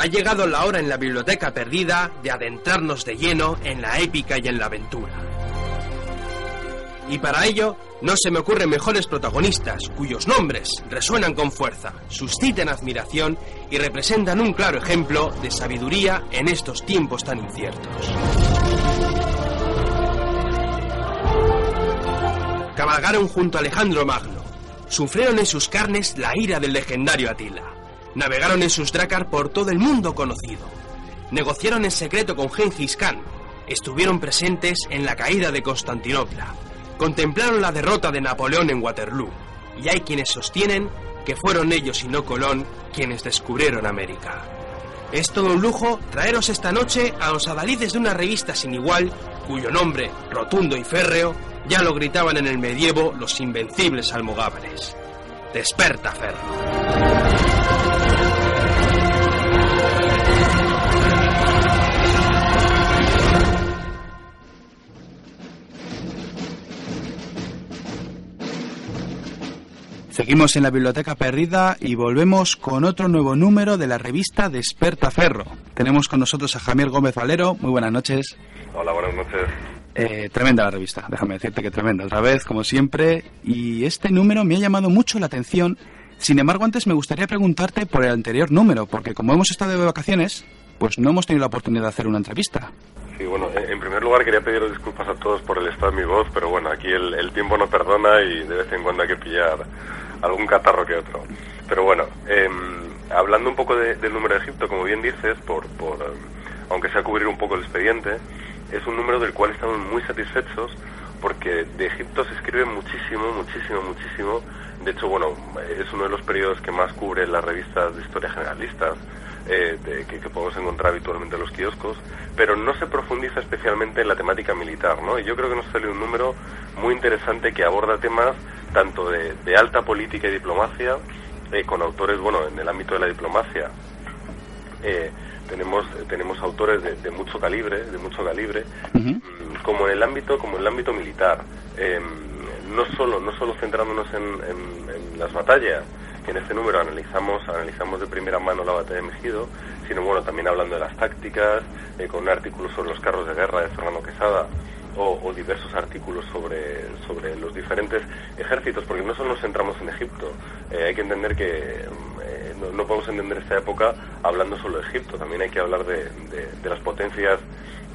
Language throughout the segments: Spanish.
Ha llegado la hora en la biblioteca perdida de adentrarnos de lleno en la épica y en la aventura. Y para ello, no se me ocurren mejores protagonistas cuyos nombres resuenan con fuerza, suscitan admiración y representan un claro ejemplo de sabiduría en estos tiempos tan inciertos. Cabalgaron junto a Alejandro Magno, sufrieron en sus carnes la ira del legendario Atila, navegaron en sus drácar por todo el mundo conocido, negociaron en secreto con Gengis Khan, estuvieron presentes en la caída de Constantinopla, contemplaron la derrota de Napoleón en Waterloo, y hay quienes sostienen que fueron ellos y no Colón quienes descubrieron América. Es todo un lujo traeros esta noche a los adalides de una revista sin igual, cuyo nombre, rotundo y férreo, ya lo gritaban en el medievo los invencibles almogávares. Desperta, Ferro. Seguimos en la biblioteca perdida y volvemos con otro nuevo número de la revista Desperta Ferro. Tenemos con nosotros a Javier Gómez Valero. Muy buenas noches. Hola, buenas noches. Eh, tremenda la revista, déjame decirte que tremenda, otra vez, como siempre. Y este número me ha llamado mucho la atención. Sin embargo, antes me gustaría preguntarte por el anterior número, porque como hemos estado de vacaciones, pues no hemos tenido la oportunidad de hacer una entrevista. Sí, bueno, en primer lugar quería pediros disculpas a todos por el estado de mi voz, pero bueno, aquí el, el tiempo no perdona y de vez en cuando hay que pillar algún catarro que otro. Pero bueno, em, hablando un poco del número de Egipto, como bien dices, por, por aunque sea cubrir un poco el expediente, es un número del cual estamos muy satisfechos porque de Egipto se escribe muchísimo, muchísimo, muchísimo. De hecho, bueno, es uno de los periodos que más cubre las revistas de historia generalistas. Eh, de, que, podemos encontrar habitualmente en los kioscos, pero no se profundiza especialmente en la temática militar, ¿no? Y yo creo que nos sale un número muy interesante que aborda temas tanto de, alta política y diplomacia, eh, con autores, bueno, en el ámbito de la diplomacia, eh, tenemos tenemos autores de, mucho calibre, de mucho calibre, mm, como en el ámbito como en el ámbito militar. Em, no solo no solo centrándonos en, las batallas, que en este número analizamos analizamos de primera mano la batalla de Mejido, sino bueno también hablando de las tácticas, eh, con un artículo sobre los carros de guerra de Fernando Quesada o, diversos artículos sobre, sobre los diferentes ejércitos, porque no solo nos centramos en Egipto, eh, hay que entender que eh, no, podemos entender esta época hablando solo de Egipto, también hay que hablar de, de, las potencias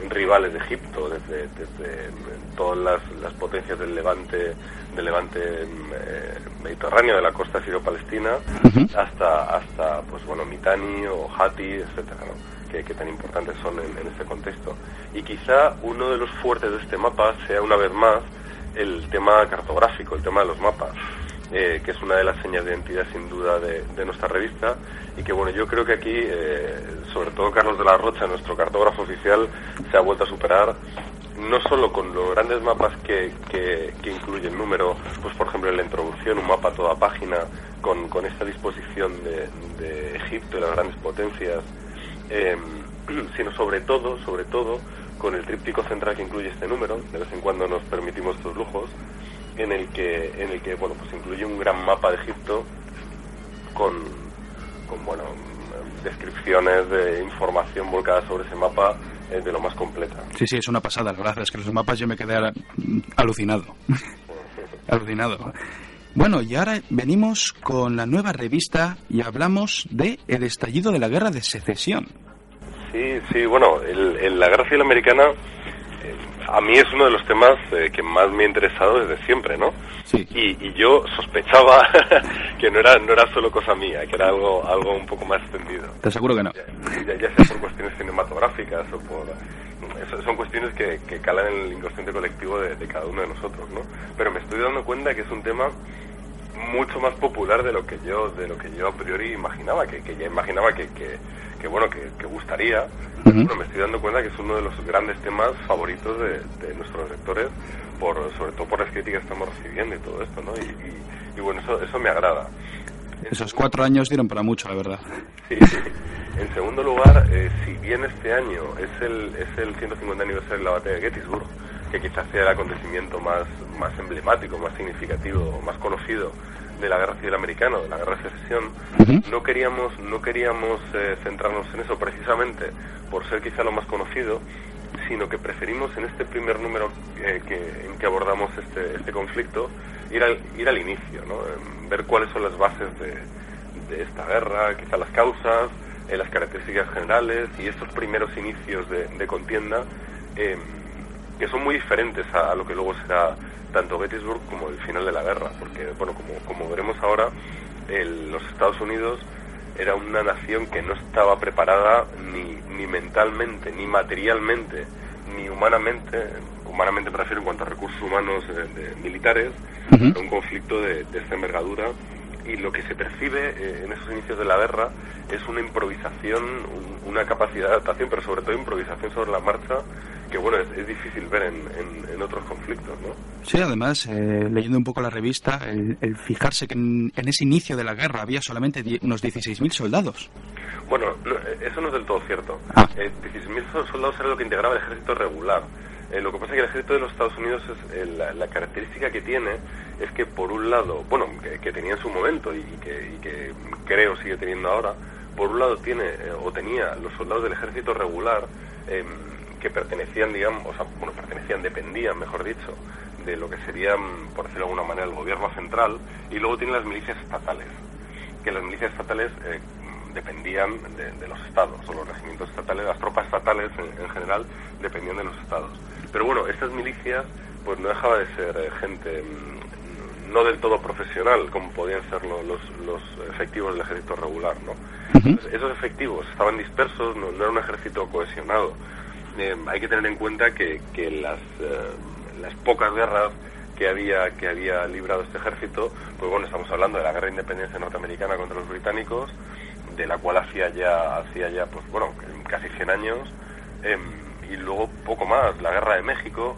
rivales de Egipto, desde, desde todas las, las, potencias del levante, del levante eh, mediterráneo, de la costa sirio-palestina, hasta, hasta pues bueno, Mitani o Hati, etcétera, que, tan importantes son en, este contexto. Y quizá uno de los fuertes de este mapa sea una vez más el tema cartográfico, el tema de los mapas, eh, que es una de las señas de identidad sin duda de, nuestra revista y que bueno, yo creo que aquí, eh, sobre todo Carlos de la Rocha, nuestro cartógrafo oficial, se ha vuelto a superar no solo con los grandes mapas que, que, incluye el número, pues por ejemplo en la introducción, un mapa toda página, con, con esta disposición de, de Egipto y las grandes potencias, Em, sino sobre todo, sobre todo, con el tríptico central que incluye este número, de vez en cuando nos permitimos estos lujos, en el que, en el que bueno, pues incluye un gran mapa de Egipto con, bueno, descripciones de información volcada sobre ese mapa eh, de lo más completa. Sí, sí, es una pasada, es que los mapas yo me quedé alucinado. alucinado. Bueno, y ahora venimos con la nueva revista y hablamos de el estallido de la guerra de secesión. Sí, sí, bueno, el, la guerra civil americana eh, a mí es uno de los temas eh, que más me ha interesado desde siempre, ¿no? Sí. Y, yo sospechaba que no era no era solo cosa mía, que era algo algo un poco más extendido. Te aseguro que no. Ya, ya, sea por cuestiones cinematográficas o por son cuestiones que, que, calan en el inconsciente colectivo de, de, cada uno de nosotros, ¿no? Pero me estoy dando cuenta que es un tema mucho más popular de lo que yo de lo que yo a priori imaginaba que, que ya imaginaba que, que, bueno que, gustaría. Bueno, me estoy dando cuenta que es uno de los grandes temas favoritos de, nuestros lectores por sobre todo por las críticas que estamos recibiendo y todo esto no y, y, bueno eso eso me agrada. Esos cuatro años dieron para mucho la verdad. Sí, en segundo lugar eh, si bien este año es el es el 150 aniversario de la batalla de Gettysburg que quizás sea el acontecimiento más, más emblemático, más significativo, más conocido de la guerra civil americana, de la guerra de secesión, no queríamos, no queríamos eh, centrarnos en eso precisamente por ser quizá lo más conocido, sino que preferimos en este primer número eh, que, en que abordamos este, este conflicto ir al, ir al inicio, ¿no? ver cuáles son las bases de, de esta guerra, quizá las causas, eh, las características generales y estos primeros inicios de, de contienda em, que son muy diferentes a, lo que luego será tanto Gettysburg como el final de la guerra, porque bueno, como, como veremos ahora, los Estados Unidos era una nación que no estaba preparada ni, ni mentalmente, ni materialmente, ni humanamente, humanamente me refiero en cuanto a recursos humanos eh, militares, a un conflicto de, de esta envergadura. Y lo que se percibe eh, en esos inicios de la guerra es una improvisación, una capacidad de adaptación, pero sobre todo improvisación sobre la marcha, que bueno, es, difícil ver en, otros conflictos, ¿no? Sí, además, eh, leyendo un poco la revista, el, fijarse que en, ese inicio de la guerra había solamente unos 16.000 soldados. Bueno, eso no es del todo cierto. Ah. 16.000 eh, soldados era lo que integraba el ejército regular. lo que pasa es que el ejército de los Estados Unidos, es, la, característica que tiene es que por un lado, bueno, que, tenía en su momento y, que, creo sigue teniendo ahora, por un lado tiene eh, o tenía los soldados del ejército regular em, que pertenecían, digamos, o sea, bueno, pertenecían, dependían, mejor dicho, de lo que serían, por decirlo de alguna manera, el gobierno central, y luego tiene las milicias estatales, que las milicias estatales eh, dependían de, los estados, o los regimientos estatales, las tropas estatales en, general dependían de los estados. Pero bueno, estas milicias pues no dejaba de ser eh, gente mm, no del todo profesional como podían ser los, los efectivos del ejército regular, ¿no? esos efectivos estaban dispersos, no, era un ejército cohesionado. Eh, hay que tener en cuenta que, que las, eh, las pocas guerras que había que había librado este ejército, pues bueno, estamos hablando de la guerra de independencia norteamericana contra los británicos, de la cual hacía ya hacía ya pues bueno, casi 100 años. Em, y luego poco más, la guerra de México,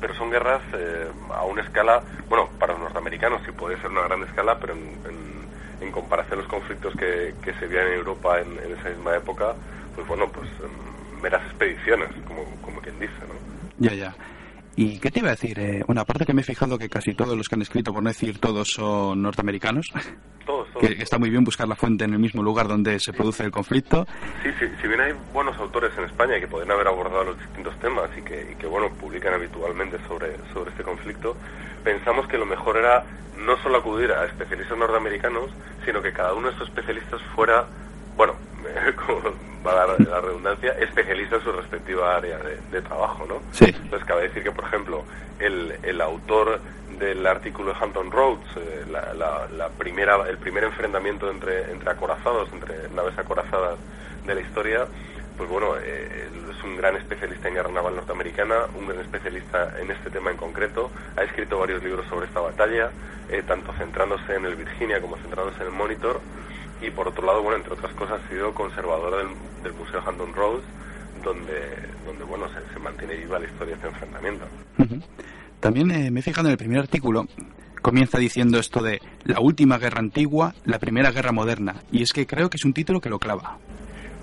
pero, son guerras eh, a una escala, bueno, para los norteamericanos sí puede ser una gran escala, pero en en comparación a los conflictos que, que se veían en Europa en, esa misma época, pues bueno, pues meras expediciones, como, como quien dice, ¿no? Ya, ya. ¿Y qué te iba a decir? Eh, una parte que me he fijado que casi todos los que han escrito, por no decir todos, son norteamericanos. Todos, Que, está muy bien buscar la fuente en el mismo lugar donde se produce el conflicto. Sí, sí, si bien hay buenos autores en España que pueden haber abordado los distintos temas y que, y que bueno, publican habitualmente sobre, sobre este conflicto, pensamos que lo mejor era no solo acudir a especialistas norteamericanos, sino que cada uno de estos especialistas fuera, bueno, como va la redundancia, especialista en su respectiva área de, trabajo, ¿no? Sí. Entonces cabe decir que, por ejemplo, el, el autor del artículo de Hampton Roads, eh, la, la, primera, el primer enfrentamiento entre, entre acorazados, entre naves acorazadas de la historia, pues bueno, eh, es un gran especialista en guerra naval norteamericana, un gran especialista en este tema en concreto, ha escrito varios libros sobre esta batalla, eh, tanto centrándose en el Virginia como centrándose en el Monitor, y por otro lado, bueno, entre otras cosas, ha sido conservadora del, Museo Hampton Roads, donde, donde bueno, se, mantiene viva la historia de este enfrentamiento. También eh, me he fijado en el primer artículo, comienza diciendo esto de la última guerra antigua, la primera guerra moderna, y es que creo que es un título que lo clava.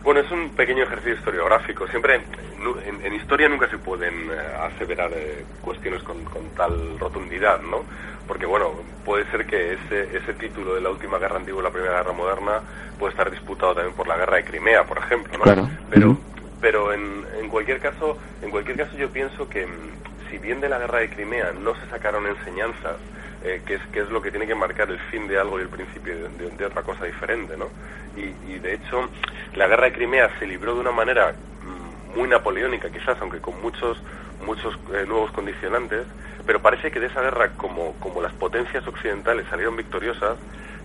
Bueno, es un pequeño ejercicio historiográfico. Siempre, en, historia nunca se pueden eh, aseverar eh, cuestiones con, tal rotundidad, ¿no? Porque, bueno, puede ser que ese, ese título de la última guerra antigua y la primera guerra moderna puede estar disputado también por la guerra de Crimea, por ejemplo, ¿no? Pero, pero en, en, cualquier caso, en cualquier caso yo pienso que mm, si bien de la guerra de Crimea no se sacaron enseñanzas eh, que, es, que es lo que tiene que marcar el fin de algo y el principio de, otra cosa diferente, ¿no? Y, de hecho, la guerra de Crimea se libró de una manera mm, muy napoleónica, quizás, aunque con muchos muchos eh, nuevos condicionantes, pero parece que de esa guerra, como, como las potencias occidentales salieron victoriosas,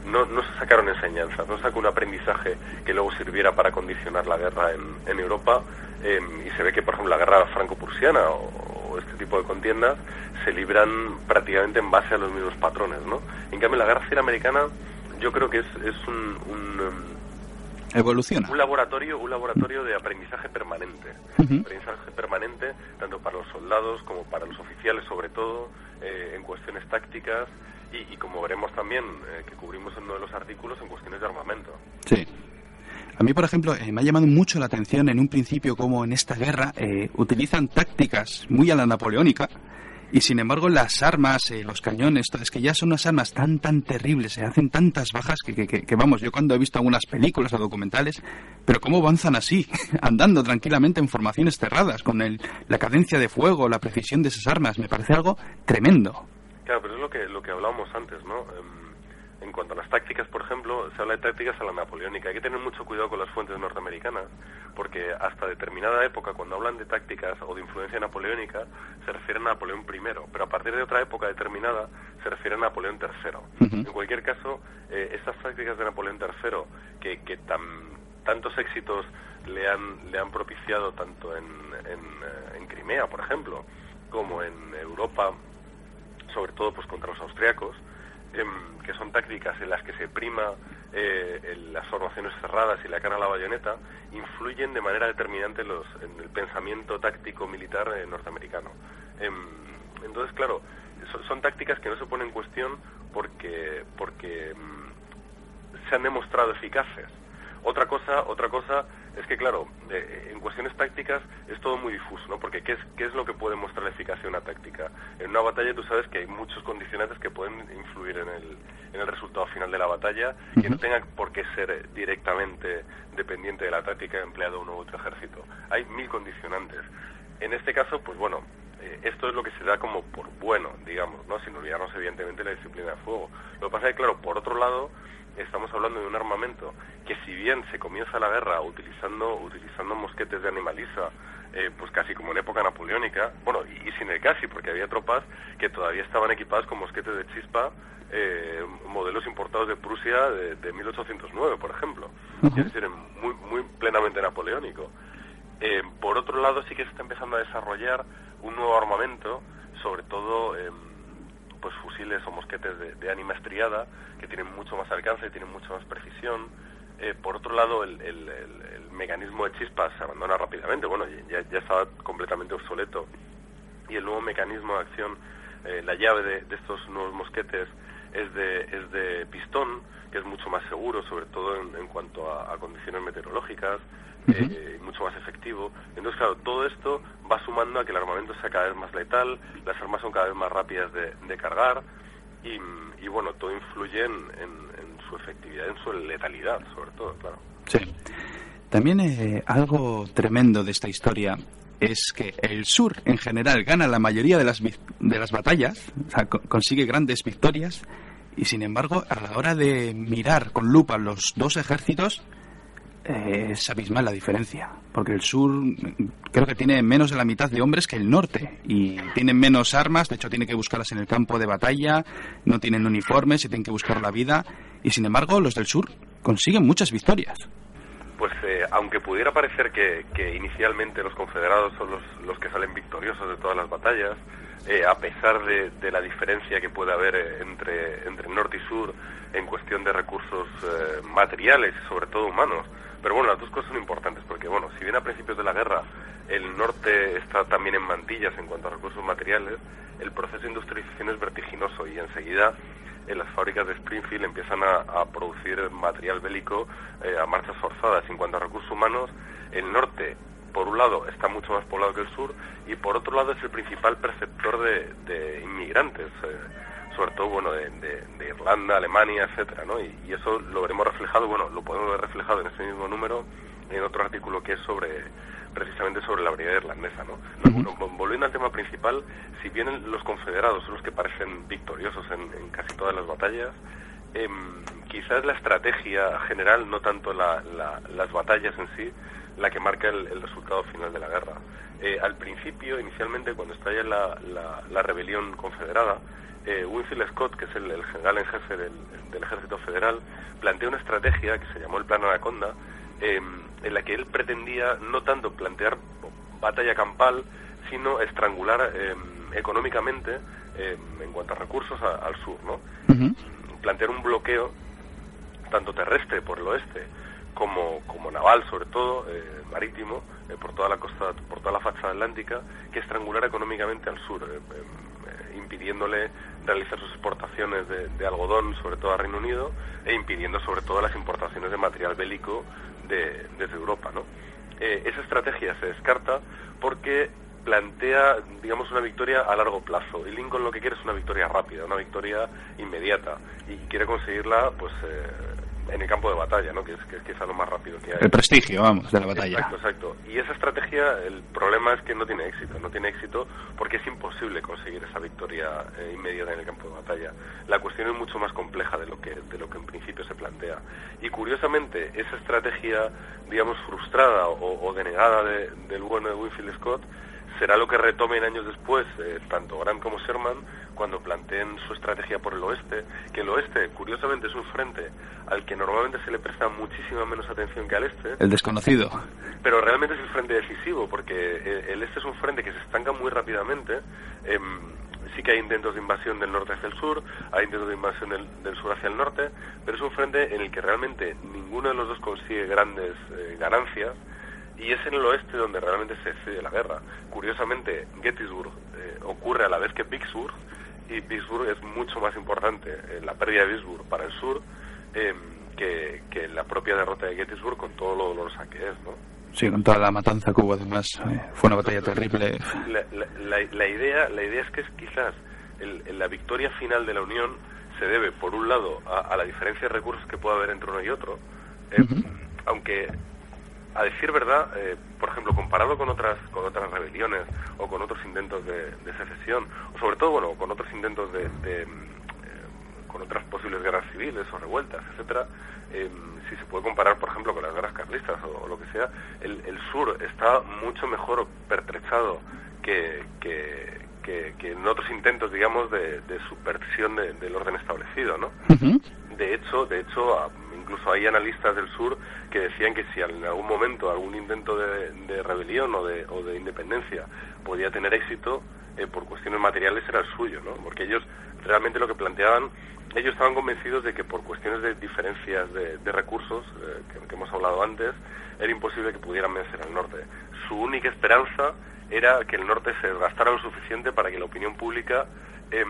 no, no se sacaron enseñanzas, no sacó un aprendizaje que luego sirviera para condicionar la guerra en, Europa, em, y se ve que, por ejemplo, la guerra franco-prusiana o este tipo de contiendas se libran prácticamente en base a los mismos patrones, ¿no? En cambio, la guerra civil americana yo creo que es, es un, un um, Un laboratorio, un laboratorio de aprendizaje permanente. Aprendizaje permanente tanto para los soldados como para los oficiales, sobre todo, eh, en cuestiones tácticas y, como veremos también, eh, que cubrimos en uno de los artículos, en cuestiones de armamento. Sí. A mí, por ejemplo, eh, me ha llamado mucho la atención en un principio cómo en esta guerra utilizan tácticas muy a la napoleónica Y sin embargo, las armas, eh, los cañones, es que ya son unas armas tan, tan terribles, se hacen tantas bajas que, que, vamos, yo cuando he visto algunas películas o documentales, pero ¿cómo avanzan así? Andando tranquilamente en formaciones cerradas, con el, la cadencia de fuego, la precisión de esas armas, me parece algo tremendo. Claro, pero es lo que, lo que hablábamos antes, ¿no? En cuanto a las tácticas, por ejemplo, se habla de tácticas a la napoleónica. Hay que tener mucho cuidado con las fuentes norteamericanas, porque hasta determinada época, cuando hablan de tácticas o de influencia napoleónica, se refieren a Napoleón I, pero a partir de otra época determinada se refieren a Napoleón III. En cualquier caso, eh, estas tácticas de Napoleón III, que, que tan, tantos éxitos le han, le han propiciado tanto en, en, eh, en Crimea, por ejemplo, como en Europa, sobre todo pues contra los austriacos, que son tácticas en las que se prima eh, las formaciones cerradas y la cara a la bayoneta, influyen de manera determinante los, en el pensamiento táctico militar eh, norteamericano. Em, entonces, claro, son, tácticas que no se ponen en cuestión porque, porque em, se han demostrado eficaces. Otra cosa, otra cosa es que, claro, eh, en cuestiones tácticas es todo muy difuso, ¿no? Porque ¿qué es, ¿qué es lo que puede mostrar la eficacia de una táctica? En una batalla tú sabes que hay muchos condicionantes que pueden influir en el, en el resultado final de la batalla, que no tenga por qué ser directamente dependiente de la táctica empleado uno u otro ejército. Hay mil condicionantes. En este caso, pues bueno, eh, esto es lo que se da como por bueno, digamos, ¿no? Sin olvidarnos evidentemente de la disciplina de fuego. Lo que pasa es que, claro, por otro lado, estamos hablando de un armamento que si bien se comienza la guerra utilizando, utilizando mosquetes de animaliza, eh, pues casi como en época napoleónica, bueno, y, sin el casi, porque había tropas que todavía estaban equipadas con mosquetes de chispa, eh, modelos importados de Prusia de, 1809, por ejemplo, es decir, muy, muy plenamente napoleónico. Eh, por otro lado, sí que se está empezando a desarrollar un nuevo armamento, sobre todo pues fusiles o mosquetes de, ánima estriada que tienen mucho más alcance, tienen mucho más precisión. Eh, por otro lado, el, mecanismo de chispas se abandona rápidamente, bueno, ya, ya estaba completamente obsoleto. Y el nuevo mecanismo de acción, eh, la llave de, estos nuevos mosquetes es de, es de pistón, que es mucho más seguro, sobre todo en, en cuanto a, condiciones meteorológicas, eh, mucho más efectivo. Entonces, claro, todo esto va sumando a que el armamento sea cada vez más letal, las armas son cada vez más rápidas de, de cargar y, y, bueno, todo influye en, en, su efectividad, en su letalidad, sobre todo, claro. Sí. También eh, algo tremendo de esta historia es que el sur en general gana la mayoría de las, de las batallas, o sea, consigue grandes victorias, y sin embargo, a la hora de mirar con lupa los dos ejércitos, eh, es abismal la diferencia, porque el sur creo que tiene menos de la mitad de hombres que el norte y tienen menos armas, de hecho tiene que buscarlas en el campo de batalla, no tienen uniformes y tienen que buscar la vida y sin embargo los del sur consiguen muchas victorias. Pues eh, aunque pudiera parecer que, inicialmente los confederados son los, los, que salen victoriosos de todas las batallas, eh, a pesar de, la diferencia que puede haber eh, entre, entre norte y sur en cuestión de recursos materiales sobre todo humanos, pero bueno, las dos cosas son importantes, porque bueno, si bien a principios de la guerra el norte está también en mantillas en cuanto a recursos materiales, el proceso de industrialización es vertiginoso y enseguida en las fábricas de Springfield empiezan a, producir material bélico eh, a marchas forzadas. En cuanto a recursos humanos, el norte, por un lado, está mucho más poblado que el sur y por otro lado es el principal perceptor de, de inmigrantes. Eh, sobre todo bueno de, de, de, Irlanda, Alemania, etcétera, ¿no? Y, y, eso lo veremos reflejado, bueno, lo podemos ver reflejado en ese mismo número en otro artículo que es sobre precisamente sobre la brigada irlandesa, ¿no? Bueno, volviendo al tema principal, si bien los confederados son los que parecen victoriosos en, en casi todas las batallas, eh, quizás la estrategia general, no tanto la, la, las batallas en sí, la que marca el, el resultado final de la guerra. Eh, al principio, inicialmente, cuando estalla la, la, la rebelión confederada, eh, Winfield Scott, que es el, el general en jefe del, del, Ejército Federal, plantea una estrategia que se llamó el Plan Anaconda, eh, en la que él pretendía no tanto plantear batalla campal, sino estrangular eh, económicamente, en cuanto a recursos, a, al sur, ¿no? Uh -huh. Plantear un bloqueo tanto terrestre por el oeste como, como naval, sobre todo, eh, marítimo, eh, por toda la costa, por toda la fachada atlántica, que estrangulara económicamente al sur, eh, impidiéndole realizar sus exportaciones de, de, algodón, sobre todo a Reino Unido, e impidiendo sobre todo las importaciones de material bélico de, desde Europa. ¿no? esa estrategia se descarta porque plantea, digamos, una victoria a largo plazo. Y Lincoln lo que quiere es una victoria rápida, una victoria inmediata. Y quiere conseguirla, pues, eh, en el campo de batalla, ¿no? Que es, que es quizá lo más rápido que hay. El prestigio, vamos, de la batalla. Exacto, exacto. Y esa estrategia, el problema es que no tiene éxito. No tiene éxito porque es imposible conseguir esa victoria eh, inmediata en el campo de batalla. La cuestión es mucho más compleja de lo que, de lo que en principio se plantea. Y curiosamente, esa estrategia, digamos, frustrada o, denegada del bueno de Winfield Scott, será lo que retomen años después eh, tanto Grant como Sherman cuando planteen su estrategia por el oeste, que el oeste, curiosamente, es un frente al que normalmente se le presta muchísima menos atención que al este. El desconocido. Pero realmente es el frente decisivo, porque eh, el este es un frente que se estanca muy rápidamente. Em, sí que hay intentos de invasión del norte hacia el sur, hay intentos de invasión del, sur hacia el norte, pero es un frente en el que realmente ninguno de los dos consigue grandes eh, ganancias y es en el oeste donde realmente se decide la guerra. Curiosamente, Gettysburg eh, ocurre a la vez que Vicksburg y Vicksburg es mucho más importante, eh, la pérdida de Vicksburg para el sur, em, que, la propia derrota de Gettysburg con todo lo dolorosa que es, ¿no? Sí, con toda la matanza que hubo además, eh, fue una batalla terrible. La, idea, la idea es que es quizás la victoria final de la Unión se debe, por un lado, a, la diferencia de recursos que puede haber entre uno y otro, em, aunque a decir verdad, eh, por ejemplo, comparado con otras con otras rebeliones o con otros intentos de, secesión, o sobre todo, bueno, con otros intentos de, eh, con otras posibles guerras civiles o revueltas, etcétera, eh, si se puede comparar, por ejemplo, con las guerras carlistas o, lo que sea, el, sur está mucho mejor pertrechado que, que, en otros intentos, digamos, de, de subversión del orden establecido, ¿no? De hecho, de hecho, incluso hay analistas del sur que decían que si en algún momento algún intento de, rebelión o de, o de, independencia podía tener éxito, eh, por cuestiones materiales era el suyo, ¿no? Porque ellos realmente lo que planteaban, ellos estaban convencidos de que por cuestiones de diferencias de, recursos, eh, que, hemos hablado antes, era imposible que pudieran vencer al norte. Su única esperanza era que el norte se desgastara lo suficiente para que la opinión pública em,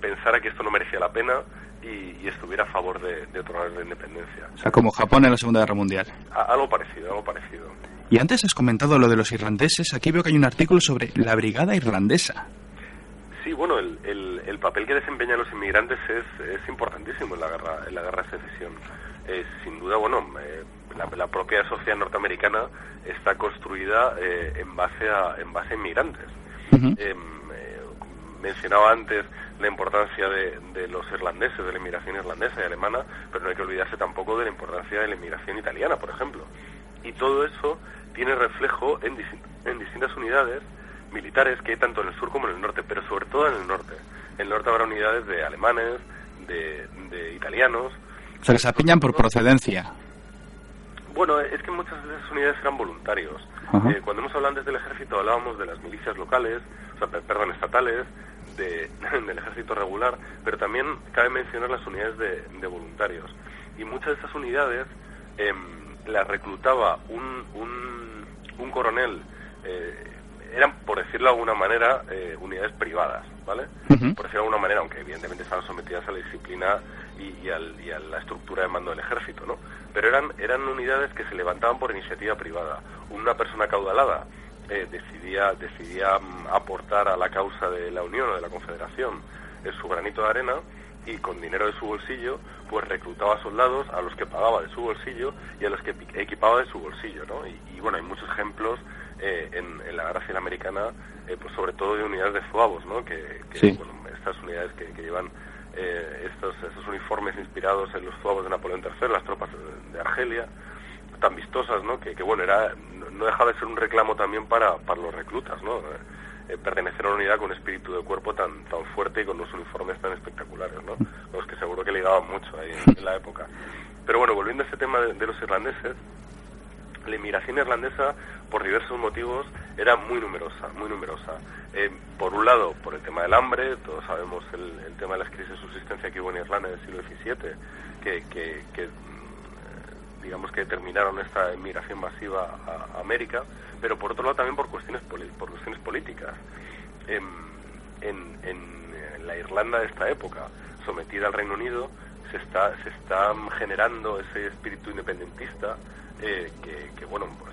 pensara que esto no merecía la pena y, estuviera a favor de, de otorgar la independencia. O sea, como Japón en la Segunda Guerra Mundial. algo parecido, algo parecido. Y antes has comentado lo de los irlandeses. Aquí veo que hay un artículo sobre la Brigada Irlandesa. Sí, bueno, el, el, papel que desempeñan los inmigrantes es, es, importantísimo en la guerra, en la guerra de secesión. Eh, sin duda, bueno, eh, la, propia sociedad norteamericana está construida eh, en base a en base a inmigrantes. Em, mencionaba antes la importancia de, los irlandeses, de la inmigración irlandesa y alemana, pero no hay que olvidarse tampoco de la importancia de la inmigración italiana, por ejemplo. Y todo eso tiene reflejo en, en distintas unidades militares que hay tanto en el sur como en el norte, pero sobre todo en el norte. En el norte habrá unidades de alemanes, de, italianos. O sea, que se apiñan por procedencia. Bueno, es que muchas de esas unidades eran voluntarios. Eh, cuando hemos hablado antes del ejército hablábamos de las milicias locales, o sea, perdón, estatales, del ejército regular, pero también cabe mencionar las unidades de, voluntarios. Y muchas de esas unidades em, las reclutaba un, un, coronel, eh, eran, por decirlo de alguna manera, eh, unidades privadas, ¿vale? Por decirlo de alguna manera, aunque evidentemente estaban sometidas a la disciplina y, y, a la estructura de mando del ejército, ¿no? Pero eran, eran unidades que se levantaban por iniciativa privada. Una persona caudalada eh, decidía, decidía mm, aportar a la causa de la Unión o de la Confederación en su granito de arena y con dinero de su bolsillo, pues reclutaba soldados a los que pagaba de su bolsillo y a los que equipaba de su bolsillo, ¿no? Y, bueno, hay muchos ejemplos eh, en, la guerra civil americana, eh, pues sobre todo de unidades de zuavos, ¿no? Que, estas unidades que, llevan estos, estos uniformes inspirados en los zuavos de Napoleón III, las tropas de Argelia, tan vistosas, ¿no? Que, que bueno, era no dejaba de ser un reclamo también para, para los reclutas, ¿no? Eh, eh, pertenecer a una unidad con un espíritu de cuerpo tan, tan fuerte y con unos uniformes tan espectaculares, ¿no? Los que seguro que ligaban mucho ahí en, la época. Pero bueno, volviendo a ese tema de, los irlandeses, la inmigración irlandesa, por diversos motivos, era muy numerosa, muy numerosa. Eh, por un lado, por el tema del hambre, todos sabemos el, tema de las crisis de subsistencia que hubo en Irlanda en el siglo XVII, que, que, que digamos que determinaron esta inmigración masiva a, América, pero por otro lado también por cuestiones por cuestiones políticas. En, la Irlanda de esta época, sometida al Reino Unido, se está se está generando ese espíritu independentista eh, que, bueno pues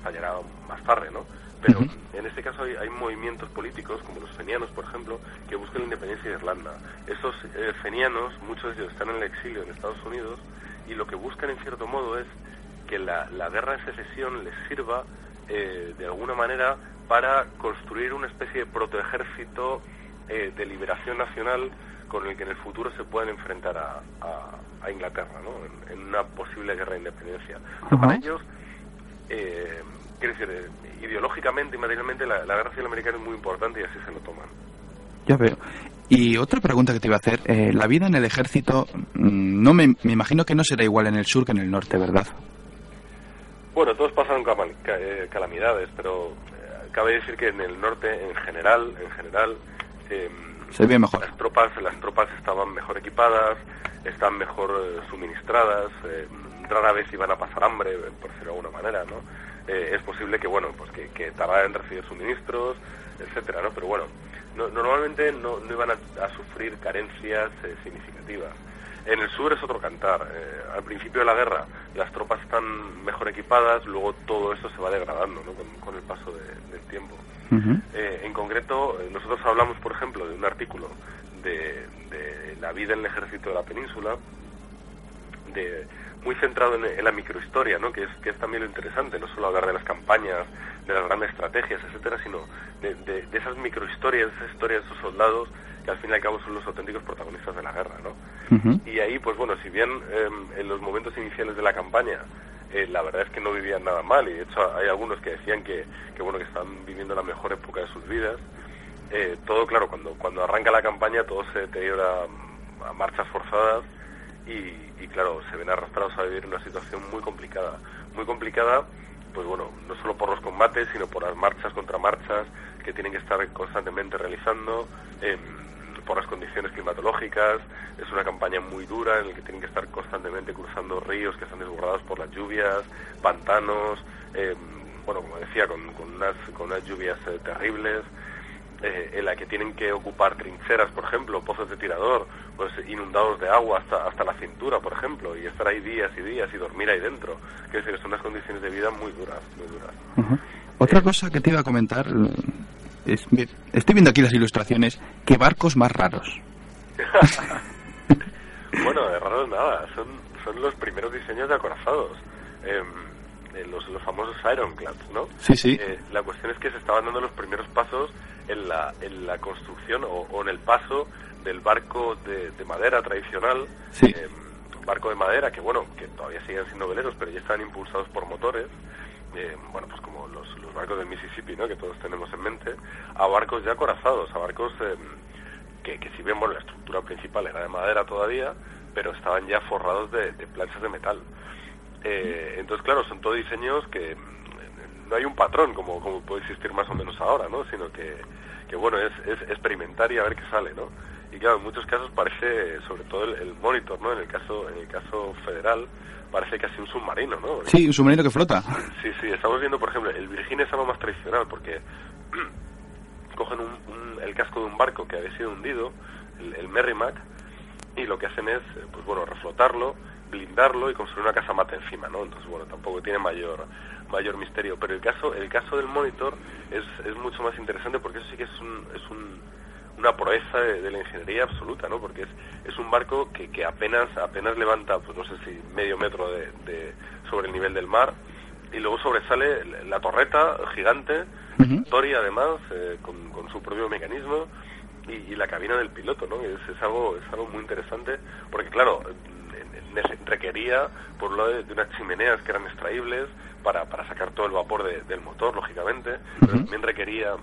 estallará más tarde, ¿no? Pero en este caso hay, movimientos políticos, como los fenianos, por ejemplo, que buscan la independencia de Irlanda. Esos eh, fenianos, muchos de ellos están en el exilio en Estados Unidos y lo que buscan en cierto modo es que la, guerra de secesión les sirva eh, de alguna manera para construir una especie de protoejército eh, de liberación nacional con el que en el futuro se puedan enfrentar a, Inglaterra, ¿no? En, una posible guerra de independencia. Para ellos, eh, decir, eh, ideológicamente y materialmente la, guerra civil americana es muy importante y así se lo toman. Ya veo. Y otra pregunta que te iba a hacer, eh, la vida en el ejército, mm, no me, me, imagino que no será igual en el sur que en el norte, ¿verdad? Bueno, todos pasan eh, calamidades, pero cabe decir que en el norte, en general, en general, se ve mejor. Las tropas, las tropas estaban mejor equipadas, están mejor eh, suministradas, eh, rara vez iban a pasar hambre, por decirlo de alguna manera, ¿no? Eh, es posible que, bueno, pues que, que tardaran en recibir suministros, etcétera, ¿no? Pero bueno, normalmente no, no, iban a, sufrir carencias significativas. En el sur es otro cantar. al principio de la guerra las tropas están mejor equipadas, luego todo eso se va degradando ¿no? con, el paso del tiempo. Eh, en concreto, eh, nosotros hablamos, por ejemplo, de un artículo de, la vida en el ejército de la península, de, muy centrado en, la microhistoria, ¿no? que, es, que es también lo interesante, no solo hablar de las campañas, de las grandes estrategias, etcétera, sino de, esas microhistorias, de esas historias de esos soldados que al fin y al cabo son los auténticos protagonistas de la guerra. ¿no? Y ahí, pues bueno, si bien em, en los momentos iniciales de la campaña eh, la verdad es que no vivían nada mal y de hecho hay algunos que decían que, que bueno que están viviendo la mejor época de sus vidas eh, todo claro cuando cuando arranca la campaña todo se deteriora a marchas forzadas y, claro se ven arrastrados a vivir una situación muy complicada. Muy complicada pues bueno no solo por los combates sino por las marchas contra marchas que tienen que estar constantemente realizando eh, por las condiciones climatológicas, es una campaña muy dura en la que tienen que estar constantemente cruzando ríos que están desbordados por las lluvias, pantanos, eh, bueno, como decía, con, unas, con unas lluvias eh, terribles, eh, en la que tienen que ocupar trincheras, por ejemplo, pozos de tirador, pues inundados de agua hasta, hasta la cintura, por ejemplo, y estar ahí días y días y dormir ahí dentro. Quiero decir, son unas condiciones de vida muy duras, muy duras. Otra cosa que te iba a comentar, estoy viendo aquí las ilustraciones. ¿Qué barcos más raros? bueno, de raros nada. Son, son los primeros diseños de acorazados. Em, eh, los, los famosos Ironclads, ¿no? Sí, sí. Eh, la cuestión es que se estaban dando los primeros pasos en la, en la construcción o, en el paso del barco de, madera tradicional. Sí. Em, barco de madera que, bueno, que todavía siguen siendo veleros, pero ya están impulsados por motores. Eh, bueno, pues como los, barcos del Mississippi, ¿no? que todos tenemos en mente, a barcos ya acorazados, a barcos em, que, que, si bien bueno, la estructura principal era de madera todavía, pero estaban ya forrados de, planchas de metal. Eh, entonces, claro, son todos diseños que no hay un patrón como, como puede existir más o menos ahora, ¿no? sino que, que bueno, es, es experimentar y a ver qué sale. ¿no? Y claro, en muchos casos parece, sobre todo el, el monitor, ¿no? en, el caso, en el caso federal, parece casi un submarino, ¿no? Sí, un submarino que flota. Sí, sí, estamos viendo, por ejemplo, el Virginia es algo más tradicional porque cogen el casco de un barco que había sido hundido, el, Merrimack, y lo que hacen es, pues bueno, reflotarlo, blindarlo y construir una casa mata encima, ¿no? Entonces, bueno, tampoco tiene mayor mayor misterio, pero el caso el caso del Monitor es, es mucho más interesante porque eso sí que es un, es un una proeza de, la ingeniería absoluta, ¿no? Porque es, es un barco que, que apenas apenas levanta, pues no sé si medio metro de, sobre el nivel del mar y luego sobresale la torreta gigante, Tori además, eh, con, con, su propio mecanismo y, la cabina del piloto, ¿no? Es, es, algo es algo muy interesante porque claro requería por lo de, unas chimeneas que eran extraíbles para, para sacar todo el vapor del motor, lógicamente, pero también requería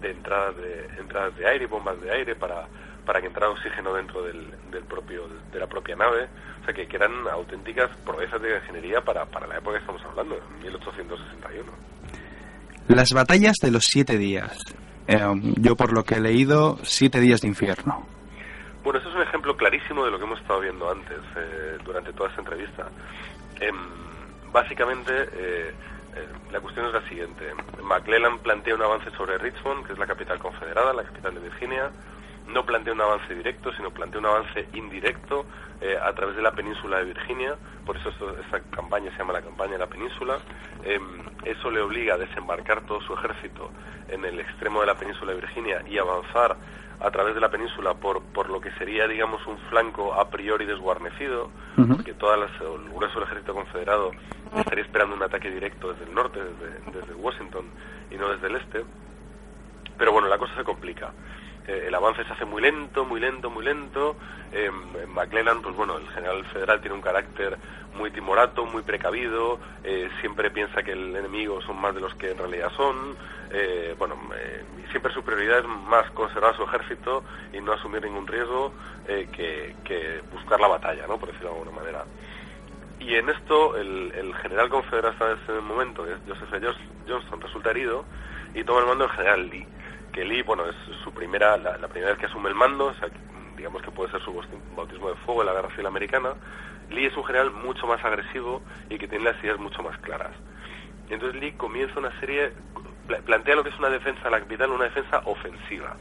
de entradas de entradas de aire, bombas de aire para, para que entrara oxígeno dentro del, del propio de la propia nave, o sea que, que eran auténticas proezas de ingeniería para, para la época que estamos hablando, 1861. Las batallas de los siete días. Eh, yo por lo que he leído, siete días de infierno. Bueno, eso es un ejemplo clarísimo de lo que hemos estado viendo antes, eh, durante toda esta entrevista. Em, básicamente, eh, eh, la cuestión es la siguiente. McClellan plantea un avance sobre Richmond, que es la capital confederada, la capital de Virginia, no plantea un avance directo, sino plantea un avance indirecto eh, a través de la península de Virginia, por eso esta campaña se llama la campaña de la península. Em, eso le obliga a desembarcar todo su ejército en el extremo de la península de Virginia y avanzar a través de la península por, por lo que sería, digamos, un flanco a priori desguarnecido, porque todas las, el grueso del ejército confederado estaría esperando un ataque directo desde el norte, desde, desde Washington, y no desde el este. Pero bueno, la cosa se complica. Eh, el avance se hace muy lento, muy lento, muy lento. Eh, McClellan, pues bueno, el general federal tiene un carácter muy timorato, muy precavido, eh, siempre piensa que el enemigo son más de los que en realidad son. Eh, bueno, siempre su prioridad es más conservar su ejército y no asumir ningún riesgo que, buscar la batalla, ¿no? Por decirlo de alguna manera. Y en esto, el, el general confederado hasta ese momento, Joseph. Johnston, resulta herido y toma el mando el general Lee que Lee, bueno, es su primera, la, primera vez que asume el mando, o sea, digamos que puede ser su bautismo de fuego en la Guerra Civil Americana. Lee es un general mucho más agresivo y que tiene las ideas mucho más claras. Entonces Lee comienza una serie, plantea lo que es una defensa la capital, una defensa ofensiva.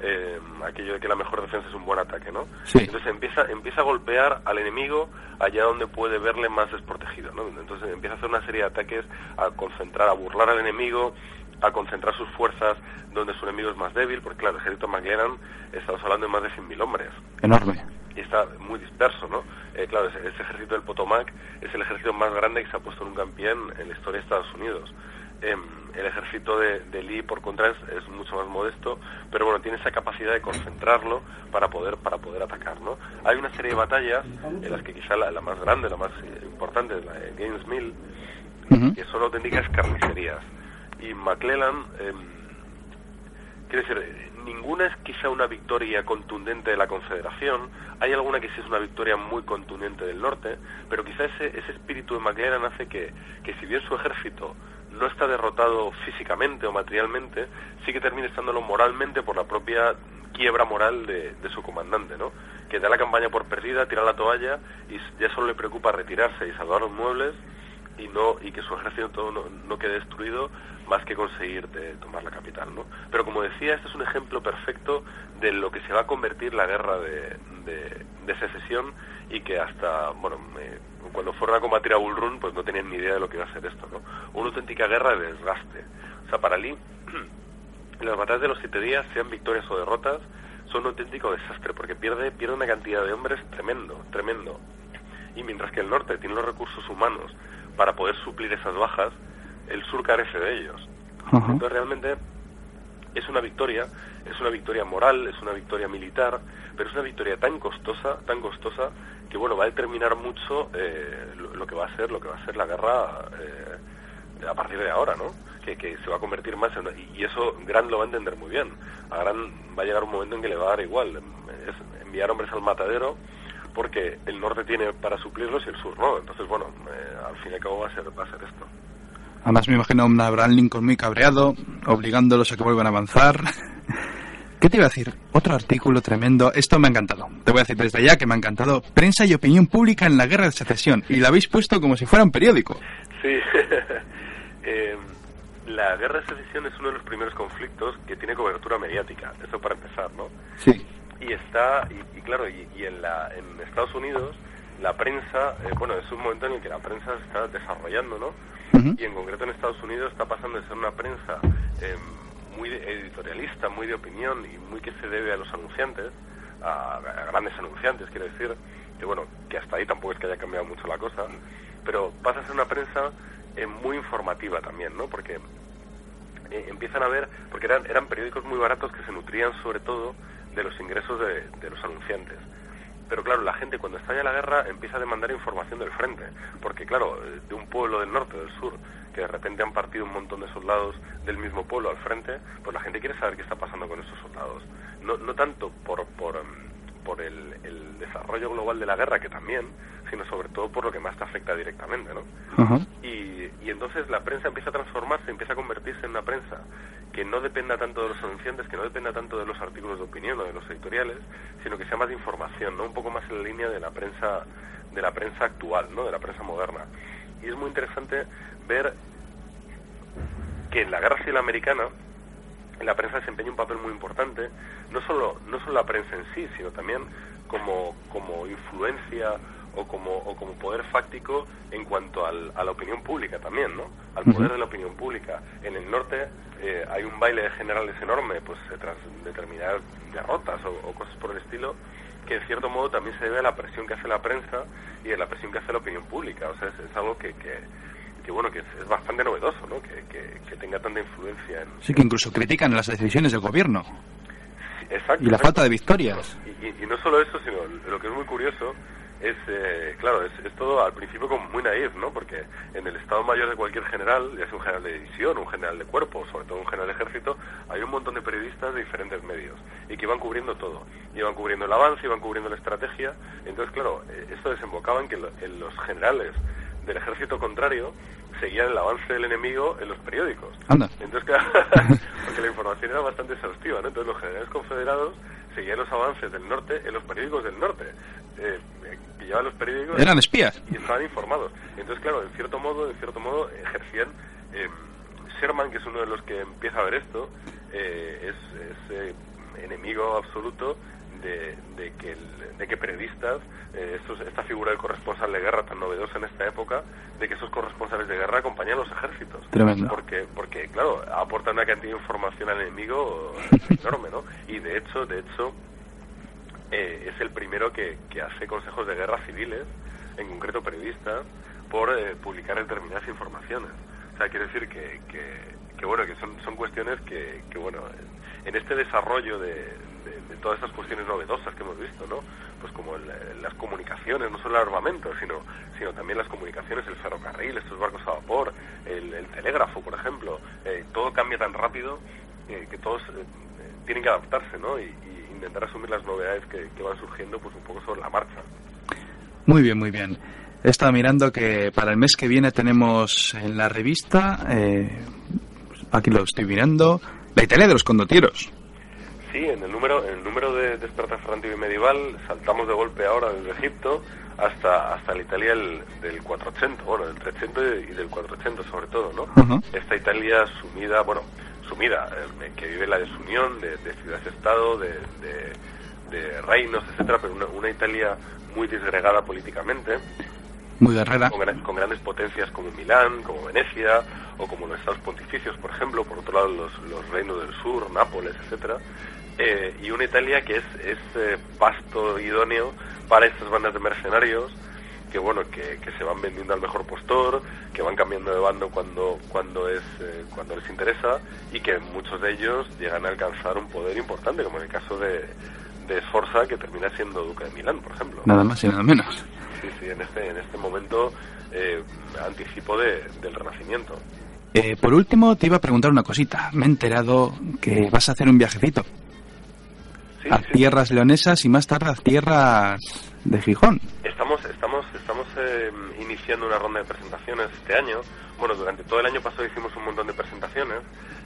Eh, aquello de que la mejor defensa es un buen ataque, ¿no? Entonces empieza, empieza a golpear al enemigo allá donde puede verle más desprotegido, ¿no? Entonces empieza a hacer una serie de ataques, a concentrar, a burlar al enemigo, a concentrar sus fuerzas donde su enemigo es más débil, porque claro, el ejército McLaren, estamos hablando de más de 100.000 hombres. Enorme. Y está muy disperso, ¿no? Eh, claro, ese, ejército del Potomac es el ejército más grande que se ha puesto nunca en pie en, la historia de Estados Unidos. Em, el ejército de, Lee, por contra, es, mucho más modesto, pero bueno, tiene esa capacidad de concentrarlo para poder para poder atacar, ¿no? Hay una serie de batallas en las que quizá la, más grande, la más importante, es la de Gaines Mill, que son auténticas carnicerías y McClellan, eh, quiere decir, ninguna es quizá una victoria contundente de la Confederación, hay alguna que sí es una victoria muy contundente del norte, pero quizá ese, ese espíritu de McClellan hace que, que si bien su ejército no está derrotado físicamente o materialmente, sí que termine estándolo moralmente por la propia quiebra moral de, su comandante, ¿no? Que da la campaña por perdida, tira la toalla y ya solo le preocupa retirarse y salvar los muebles y no y que su ejército todo no, no quede destruido más que conseguir de tomar la capital, ¿no? Pero como decía, este es un ejemplo perfecto de lo que se va a convertir la guerra de, de, secesión y que hasta, bueno, cuando fueron a combatir a Bull Run, pues no tenían ni idea de lo que iba a ser esto, ¿no? Una auténtica guerra de desgaste. O sea, para Lee, las batallas de los siete días, sean victorias o derrotas, son un auténtico desastre, porque pierde, pierde una cantidad de hombres tremendo, tremendo. Y mientras que el norte tiene los recursos humanos para poder suplir esas bajas, el sur carece de ellos. Entonces realmente es una victoria, es una victoria moral, es una victoria militar, pero es una victoria tan costosa, tan costosa, que bueno, va a determinar mucho eh, lo, que va a ser, lo que va a ser la guerra eh, a partir de ahora, ¿no? Que, que, se va a convertir más en... Y, eso Grant lo va a entender muy bien. A Grant va a llegar un momento en que le va a dar igual. Es enviar hombres al matadero porque el norte tiene para suplirlos y el sur no. Entonces, bueno, eh, al fin y al cabo va a ser, va a ser esto. Además me imagino a Abraham Lincoln muy cabreado, obligándolos a que vuelvan a avanzar. ¿Qué te iba a decir? Otro artículo tremendo. Esto me ha encantado. Te voy a decir desde ya que me ha encantado. Prensa y opinión pública en la guerra de secesión. Y la habéis puesto como si fuera un periódico. Sí. eh, la guerra de secesión es uno de los primeros conflictos que tiene cobertura mediática. Eso para empezar, ¿no? Sí. Y está, y, claro, y, en, la, en Estados Unidos la prensa, eh, bueno, es un momento en el que la prensa se está desarrollando, ¿no? y en concreto en Estados Unidos está pasando de ser una prensa eh, muy editorialista, muy de opinión y muy que se debe a los anunciantes, a, grandes anunciantes, quiero decir, que bueno, que hasta ahí tampoco es que haya cambiado mucho la cosa, pero pasa a ser una prensa eh, muy informativa también, ¿no? Porque eh, empiezan a ver, porque eran, eran periódicos muy baratos que se nutrían sobre todo de los ingresos de, de los anunciantes. Pero claro, la gente cuando estalla la guerra empieza a demandar información del frente, porque claro, de un pueblo del norte, del sur, que de repente han partido un montón de soldados del mismo pueblo al frente, pues la gente quiere saber qué está pasando con esos soldados. No, no tanto por, por, em, por el, desarrollo global de la guerra, que también, sino sobre todo por lo que más te afecta directamente, ¿no? y, y entonces la prensa empieza a transformarse, empieza a convertirse en una prensa que no dependa tanto de los anunciantes, que no dependa tanto de los artículos de opinión o de los editoriales, sino que sea más de información, ¿no? Un poco más en la línea de la prensa de la prensa actual, ¿no? De la prensa moderna. Y es muy interesante ver que en la Guerra Civil Americana la prensa desempeña un papel muy importante, no solo, no solo la prensa en sí, sino también como, como influencia o como, o como poder fáctico en cuanto al, a la opinión pública también, ¿no? Al poder de la opinión pública. En el norte eh, hay un baile de generales enorme, pues tras determinadas derrotas o, cosas por el estilo, que en cierto modo también se debe a la presión que hace la prensa y a la presión que hace la opinión pública. O sea, es, algo que, que, bueno, que es, bastante novedoso, ¿no? Que, que, tenga tanta influencia en... Sí, que incluso critican las decisiones del gobierno. exacto, y la falta de victorias. Y, y, no solo eso, sino lo que es muy curioso es, eh, claro, es, todo al principio como muy naif, ¿no? Porque en el Estado Mayor de cualquier general, ya sea un general de división, un general de cuerpo, sobre todo un general de ejército, hay un montón de periodistas de diferentes medios y que iban cubriendo todo. Iban cubriendo el avance, iban cubriendo la estrategia. Entonces, claro, eh, esto desembocaba en que los generales del ejército contrario seguían el avance del enemigo en los periódicos. Entonces, claro, porque la información era bastante exhaustiva, ¿no? Entonces los generales confederados seguían los avances del norte en los periódicos del norte. Eh, pillaban los periódicos eran espías y estaban informados entonces claro en cierto modo en cierto modo ejercían eh, Sherman que es uno de los que empieza a ver esto eh, es, eh, enemigo absoluto de, que, de que periodistas, eh, esta figura del corresponsal de guerra tan novedosa en esta época, de que esos corresponsales de guerra acompañan a los ejércitos. Tremendo. Porque, porque, claro, aportan una cantidad de información al enemigo enorme, ¿no? Y de hecho, de hecho, eh, es el primero que, que, hace consejos de guerra civiles, en concreto periodistas, por eh, publicar determinadas informaciones. O sea, quiere decir que, que, bueno, que son, son cuestiones que, que, bueno, en este desarrollo de, de, todas estas cuestiones novedosas que hemos visto, ¿no? Pues como las comunicaciones, no solo el armamento, sino, sino también las comunicaciones, el ferrocarril, estos barcos a vapor, el, telégrafo, por ejemplo, eh, todo cambia tan rápido que todos tienen que adaptarse, ¿no? Y, intentar asumir las novedades que, van surgiendo pues un poco sobre la marcha. Muy bien, muy bien. He estado mirando que para el mes que viene tenemos en la revista, eh, aquí lo estoy mirando, la Italia de los condotieros. Sí, en el número, en el número de Despertar y Medieval saltamos de golpe ahora desde Egipto hasta hasta la Italia del 480, bueno, del 300 y del 480 sobre todo, ¿no? Esta Italia sumida, bueno, sumida, eh, que vive la desunión de, de ciudades-estado, de, de, reinos, etcétera, pero una, Italia muy disgregada políticamente. Muy guerrera. Con, grandes potencias como Milán, como Venecia, o como los estados pontificios, por ejemplo, por otro lado los, los reinos del sur, Nápoles, etcétera. Eh, y una Italia que es, es eh, pasto idóneo para estas bandas de mercenarios que bueno que, que, se van vendiendo al mejor postor que van cambiando de bando cuando cuando es eh, cuando les interesa y que muchos de ellos llegan a alcanzar un poder importante como en el caso de, de Sforza que termina siendo duque de Milán por ejemplo. Nada más y nada menos. Sí sí en este en este momento eh, anticipo de, del renacimiento. Eh, por último te iba a preguntar una cosita. Me he enterado que vas a hacer un viajecito. A tierras leonesas y más tarde a tierras de Gijón. Estamos, estamos, estamos eh, iniciando una ronda de presentaciones este año. Bueno, durante todo el año pasado hicimos un montón de presentaciones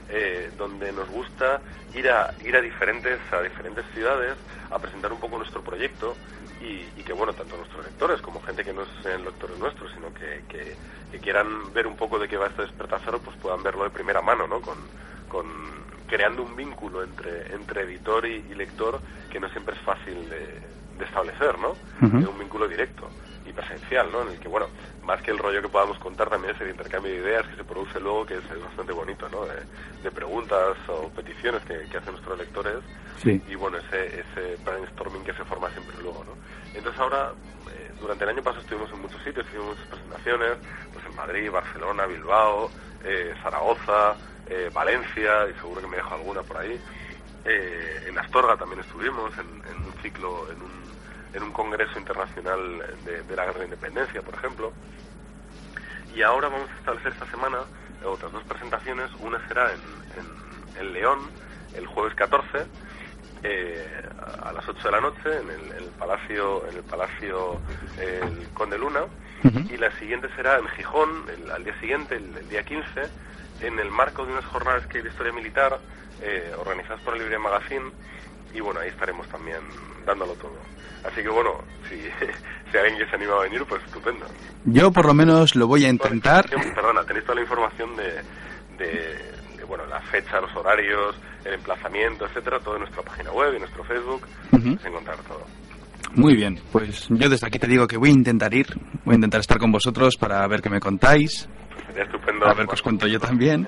eh, donde nos gusta ir a ir a diferentes a diferentes ciudades a presentar un poco nuestro proyecto y, que bueno tanto nuestros lectores como gente que no sean lectores nuestros sino que, que, quieran ver un poco de qué va este despertazaro pues puedan verlo de primera mano no con, con creando un vínculo entre, entre editor y, lector que no siempre es fácil de, establecer, ¿no? Un vínculo directo y presencial, ¿no? En el que, bueno, más que el rollo que podamos contar también es el intercambio de ideas que se produce luego, que es, bastante bonito, ¿no? De, preguntas o peticiones que, hacen nuestros lectores y, bueno, ese, ese brainstorming que se forma siempre luego, ¿no? Entonces ahora, eh, durante el año pasado estuvimos en muchos sitios, hicimos muchas presentaciones, pues en Madrid, Barcelona, Bilbao, eh, Zaragoza, eh, Valencia, y seguro que me dejo alguna por ahí. Eh, en Astorga también estuvimos, en, un ciclo, en un, en un congreso internacional de, la guerra de independencia, por ejemplo. Y ahora vamos a establecer esta semana otras dos presentaciones. Una será en, en, León, el jueves 14, eh, a las 8 de la noche, en el, Palacio, en el Palacio el Conde Luna. Y la siguiente será en Gijón, el, al día siguiente, el, el día 15, en el marco de unas jornadas que hay de historia militar eh, organizadas por el Libre Magazine y bueno, ahí estaremos también dándolo todo. Así que bueno, si, si alguien que se anima a venir, pues estupendo. Yo por lo menos lo voy a intentar. Perdona, tenéis toda la información de, de, bueno, la fecha, los horarios, el emplazamiento, etcétera, todo en nuestra página web y nuestro Facebook, Ujú. puedes encontrar todo. Muy bien, pues yo desde aquí te digo que voy a intentar ir, voy a intentar estar con vosotros para ver qué me contáis, Pues sería estupendo. a ver qué os cuento yo también.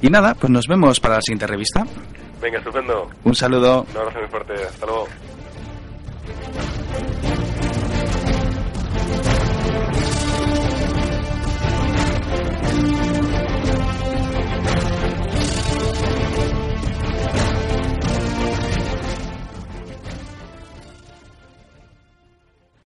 Y nada, pues nos vemos para la siguiente revista. Venga, estupendo. Un saludo. Un abrazo muy fuerte. Hasta luego.